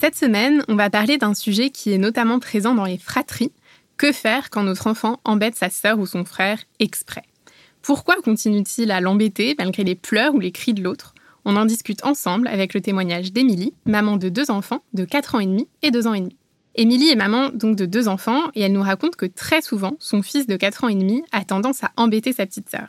Cette semaine, on va parler d'un sujet qui est notamment présent dans les fratries. Que faire quand notre enfant embête sa sœur ou son frère exprès? Pourquoi continue-t-il à l'embêter malgré les pleurs ou les cris de l'autre? On en discute ensemble avec le témoignage d'Émilie, maman de deux enfants de 4 ans et demi et 2 ans et demi. Émilie est maman donc de deux enfants et elle nous raconte que très souvent, son fils de 4 ans et demi a tendance à embêter sa petite sœur.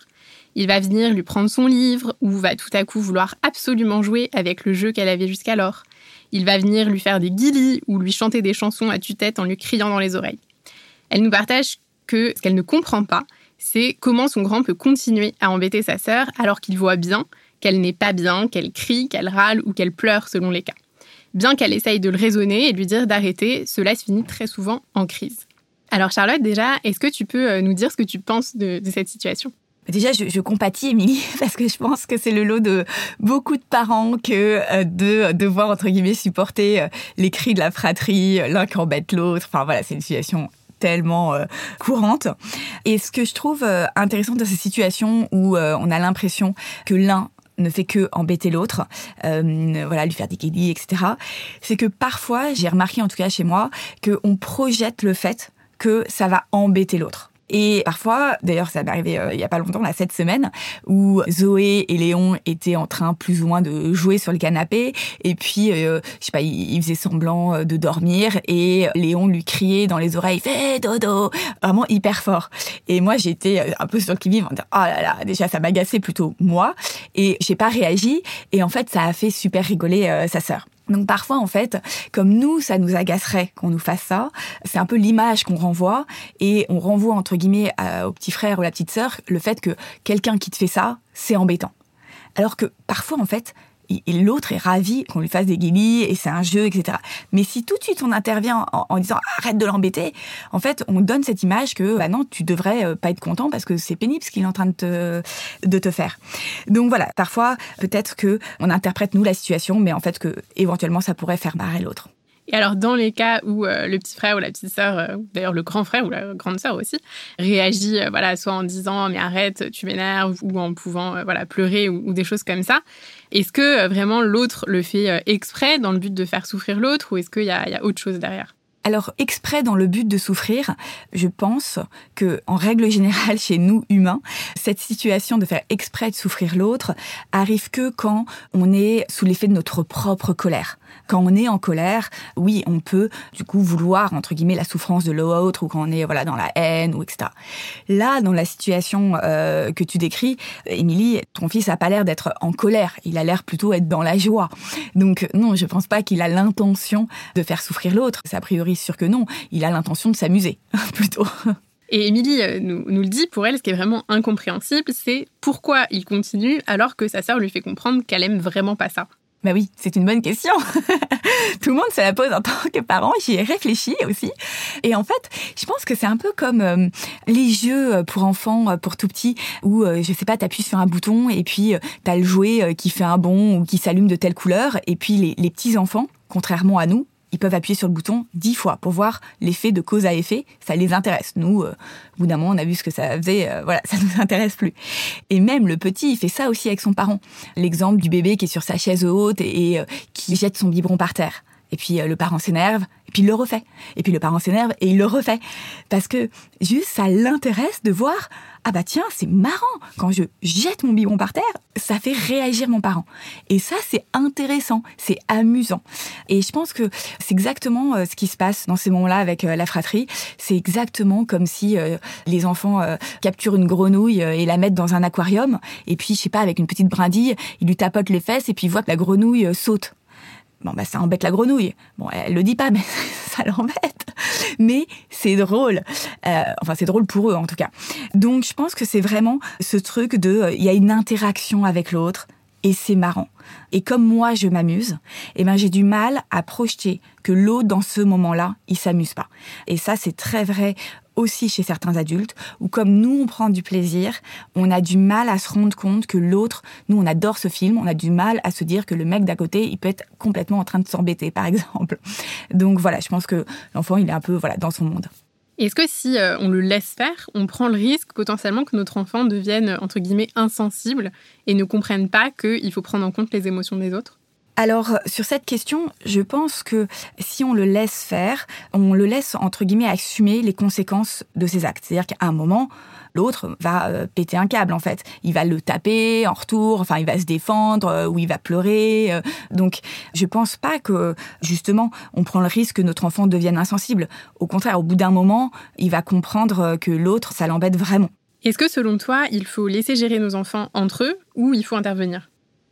Il va venir lui prendre son livre ou va tout à coup vouloir absolument jouer avec le jeu qu'elle avait jusqu'alors. Il va venir lui faire des guilis ou lui chanter des chansons à tue-tête en lui criant dans les oreilles. Elle nous partage que ce qu'elle ne comprend pas, c'est comment son grand peut continuer à embêter sa sœur alors qu'il voit bien qu'elle n'est pas bien, qu'elle crie, qu'elle râle ou qu'elle pleure selon les cas. Bien qu'elle essaye de le raisonner et lui dire d'arrêter, cela se finit très souvent en crise. Alors Charlotte, déjà, est-ce que tu peux euh, nous dire ce que tu penses de cette situation? Déjà, je, je compatis, Émilie, parce que je pense que c'est le lot de beaucoup de parents que euh, de devoir, entre guillemets, supporter euh, les cris de la fratrie, euh, l'un qui embête l'autre. Enfin, voilà, c'est une situation tellement courante. Et ce que je trouve intéressant dans ces situations où on a l'impression que l'un ne fait que embêter l'autre, voilà, lui faire des guédis, etc. C'est que parfois, j'ai remarqué en tout cas chez moi, qu'on projette le fait que ça va embêter l'autre. Et parfois, d'ailleurs, ça m'est arrivé euh, il y a pas longtemps, là, cette semaine, où Zoé et Léon étaient en train plus ou moins de jouer sur le canapé. Et puis, euh, je sais pas, il, faisait semblant euh, de dormir et Léon lui criait dans les oreilles, fais dodo, vraiment hyper fort. Et moi, j'étais un peu sur le qui-vive en disant, oh là là, déjà, ça m'agaçait plutôt moi. Et j'ai pas réagi. Et en fait, ça a fait super rigoler sa sœur. Donc parfois, en fait, comme nous, ça nous agacerait qu'on nous fasse ça, c'est un peu l'image qu'on renvoie et on renvoie, entre guillemets, au petit frère ou la petite sœur, le fait que quelqu'un qui te fait ça, c'est embêtant. Alors que parfois, en fait, l'autre est ravi qu'on lui fasse des guillis et c'est un jeu, etc. Mais si tout de suite on intervient en, disant arrête de l'embêter, en fait, on donne cette image que bah non, tu devrais euh, pas être content parce que c'est pénible ce qu'il est en train de te, de te faire. Donc voilà, parfois peut-être que on interprète nous la situation, mais en fait que éventuellement ça pourrait faire marrer l'autre. Et alors, dans les cas où euh, le petit frère ou la petite sœur, euh, d'ailleurs le grand frère ou la grande sœur aussi, réagit, voilà, soit en disant mais arrête, tu m'énerves, ou en pouvant voilà pleurer ou, des choses comme ça, est-ce que euh, vraiment l'autre le fait euh, exprès dans le but de faire souffrir l'autre ou est-ce qu'il y, a autre chose derrière? Alors, exprès dans le but de souffrir, je pense que, en règle générale, chez nous humains, cette situation de faire exprès de souffrir l'autre arrive que quand on est sous l'effet de notre propre colère. Quand on est en colère, oui, on peut du coup vouloir entre guillemets la souffrance de l'autre ou quand on est voilà dans la haine ou etc. Là, dans la situation euh, que tu décris, Émilie, ton fils a pas l'air d'être en colère. Il a l'air plutôt être dans la joie. Donc non, je pense pas qu'il a l'intention de faire souffrir l'autre. C'est a priori sûr que non. Il a l'intention de s'amuser plutôt. Et Émilie euh, nous, nous, le dit, pour elle, ce qui est vraiment incompréhensible, c'est pourquoi il continue alors que sa sœur lui fait comprendre qu'elle aime vraiment pas ça. Bah oui, c'est une bonne question. Tout le monde se la pose en tant que parent. J'y ai réfléchi aussi. Et en fait, je pense que c'est un peu comme euh, les jeux pour enfants, euh, pour tout petits, où, euh, je sais pas, t'appuies sur un bouton et puis t'as le jouet qui fait un bond ou qui s'allume de telle couleur. Et puis les, les petits enfants, contrairement à nous, ils peuvent appuyer sur le bouton dix fois pour voir l'effet de cause à effet. Ça les intéresse. Nous, euh, moment, on a vu ce que ça faisait. Euh, voilà, ça nous intéresse plus. Et même le petit, il fait ça aussi avec son parent. L'exemple du bébé qui est sur sa chaise haute et, euh, qui jette son biberon par terre. Et puis le parent s'énerve, et puis il le refait. Et puis le parent s'énerve et il le refait. Parce que juste, ça l'intéresse de voir ah bah tiens, c'est marrant, quand je jette mon biberon par terre, ça fait réagir mon parent. Et ça, c'est intéressant, c'est amusant. Et je pense que c'est exactement euh, ce qui se passe dans ces moments-là avec euh, la fratrie. C'est exactement comme si euh, les enfants capturent une grenouille et la mettent dans un aquarium, et puis, je sais pas, avec une petite brindille, ils lui tapotent les fesses et puis ils voient que la grenouille saute Bon, bah, ça embête la grenouille. Bon, elle le dit pas, mais ça l'embête. Mais c'est drôle. Euh, enfin, c'est drôle pour eux, en tout cas. Donc, je pense que c'est vraiment ce truc de, euh, il y a une interaction avec l'autre et c'est marrant. Et comme moi, je m'amuse, eh ben, j'ai du mal à projeter que l'autre, dans ce moment-là, il s'amuse pas. Et ça, c'est très vrai aussi chez certains adultes, où comme nous, on prend du plaisir, on a du mal à se rendre compte que l'autre, nous, on adore ce film, on a du mal à se dire que le mec d'à côté, il peut être complètement en train de s'embêter, par exemple. Donc voilà, je pense que l'enfant, il est un peu voilà dans son monde. Est-ce que si euh, on le laisse faire, on prend le risque potentiellement que notre enfant devienne, entre guillemets, insensible et ne comprenne pas qu'il faut prendre en compte les émotions des autres? Alors, sur cette question, je pense que si on le laisse faire, on le laisse, entre guillemets, assumer les conséquences de ses actes. C'est-à-dire qu'à un moment, l'autre va euh, péter un câble, en fait. Il va le taper en retour, enfin, il va se défendre, euh, ou il va pleurer. Euh. Donc, je pense pas que, justement, on prend le risque que notre enfant devienne insensible. Au contraire, au bout d'un moment, il va comprendre que l'autre, ça l'embête vraiment. Est-ce que, selon toi, il faut laisser gérer nos enfants entre eux ou il faut intervenir?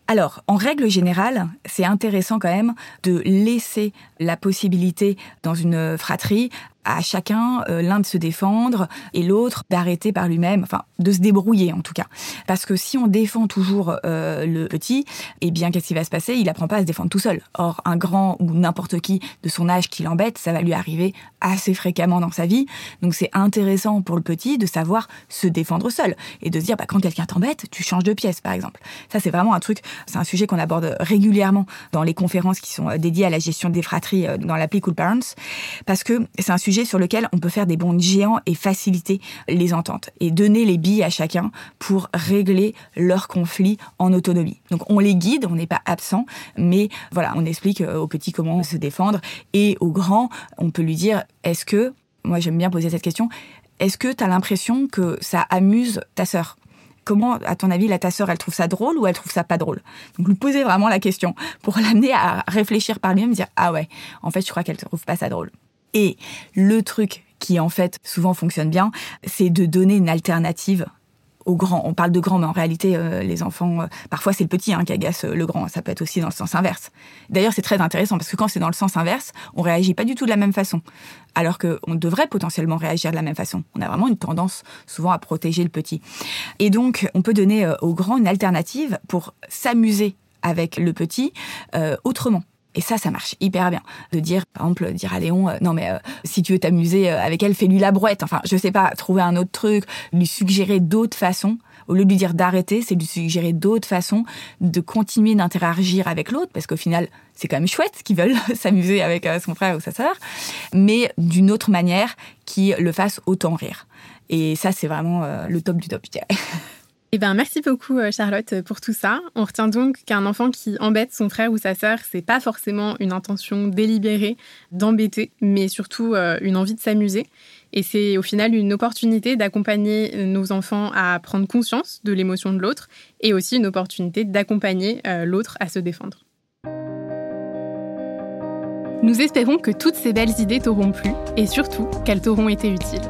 Alors, en règle générale, c'est intéressant quand même de laisser la possibilité dans une fratrie à chacun euh, l'un de se défendre et l'autre d'arrêter par lui-même, enfin de se débrouiller en tout cas. Parce que si on défend toujours euh, le petit, eh bien qu'est-ce qui va se passer? Il apprend pas à se défendre tout seul. Or un grand ou n'importe qui de son âge qui l'embête, ça va lui arriver assez fréquemment dans sa vie. Donc c'est intéressant pour le petit de savoir se défendre seul et de se dire bah, quand quelqu'un t'embête, tu changes de pièce par exemple. Ça c'est vraiment un truc, c'est un sujet qu'on aborde régulièrement dans les conférences qui sont euh, dédiées à la gestion des fratries dans l'appli Cool Parents parce que c'est un sujet sur lequel on peut faire des bonds géants et faciliter les ententes et donner les billes à chacun pour régler leurs conflits en autonomie. Donc on les guide, on n'est pas absent, mais voilà, on explique aux petits comment se défendre et aux grands, on peut lui dire est-ce que, moi j'aime bien poser cette question, est-ce que tu as l'impression que ça amuse ta sœur? Comment, à ton avis, la ta sœur, elle trouve ça drôle ou elle trouve ça pas drôle? Donc, lui poser vraiment la question pour l'amener à réfléchir par lui-même, dire ah ouais, en fait, je crois qu'elle trouve pas ça drôle. Et le truc qui en fait souvent fonctionne bien, c'est de donner une alternative aux grands. On parle de grands, mais en réalité, euh, les enfants, euh, parfois c'est le petit hein, qui agace euh, le grand. Ça peut être aussi dans le sens inverse. D'ailleurs, c'est très intéressant parce que quand c'est dans le sens inverse, on réagit pas du tout de la même façon. Alors qu'on devrait potentiellement réagir de la même façon. On a vraiment une tendance souvent à protéger le petit. Et donc, on peut donner aux grands une alternative pour s'amuser avec le petit autrement. Et ça, ça marche hyper bien. De dire, par exemple, dire à Léon, euh, non mais euh, si tu veux t'amuser euh, avec elle, fais-lui la brouette. Enfin, je sais pas, trouver un autre truc, lui suggérer d'autres façons. Au lieu de lui dire d'arrêter, c'est lui suggérer d'autres façons de continuer d'interagir avec l'autre, parce qu'au final, c'est quand même chouette qu'ils veulent s'amuser avec son frère ou sa sœur, mais d'une autre manière qui le fasse autant rire. Et ça, c'est vraiment le top du top, je dirais. Eh ben, merci beaucoup euh, Charlotte pour tout ça. On retient donc qu'un enfant qui embête son frère ou sa sœur, c'est pas forcément une intention délibérée d'embêter, mais surtout euh, une envie de s'amuser. Et c'est au final une opportunité d'accompagner nos enfants à prendre conscience de l'émotion de l'autre et aussi une opportunité d'accompagner euh, l'autre à se défendre. Nous espérons que toutes ces belles idées t'auront plu et surtout qu'elles t'auront été utiles.